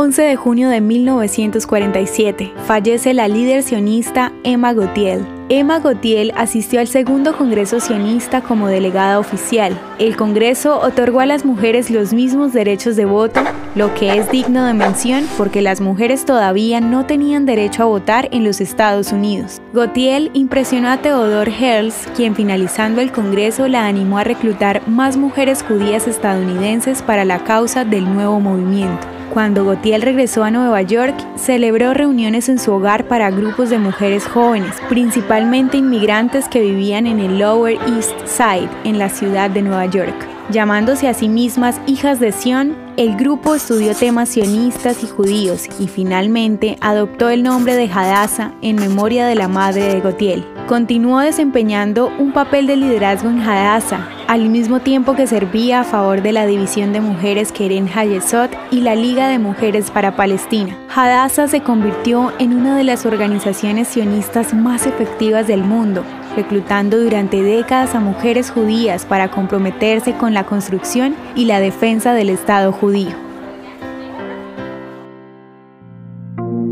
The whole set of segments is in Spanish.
11 de junio de 1947, fallece la líder sionista Emma Gotiel. Emma Gotiel asistió al segundo Congreso sionista como delegada oficial. El Congreso otorgó a las mujeres los mismos derechos de voto, lo que es digno de mención porque las mujeres todavía no tenían derecho a votar en los Estados Unidos. Gotiel impresionó a Theodore Herzl, quien finalizando el Congreso la animó a reclutar más mujeres judías estadounidenses para la causa del nuevo movimiento. Cuando Gautier regresó a Nueva York, celebró reuniones en su hogar para grupos de mujeres jóvenes, principalmente inmigrantes que vivían en el Lower East Side, en la ciudad de Nueva York. Llamándose a sí mismas hijas de Sion, el grupo estudió temas sionistas y judíos y finalmente adoptó el nombre de Hadassah en memoria de la madre de Gautier. Continuó desempeñando un papel de liderazgo en Hadassah, al mismo tiempo que servía a favor de la división de mujeres Keren Hayesot y la Liga de Mujeres para Palestina. Hadassah se convirtió en una de las organizaciones sionistas más efectivas del mundo, reclutando durante décadas a mujeres judías para comprometerse con la construcción y la defensa del Estado judío.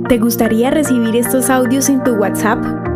¿Te gustaría recibir estos audios en tu WhatsApp?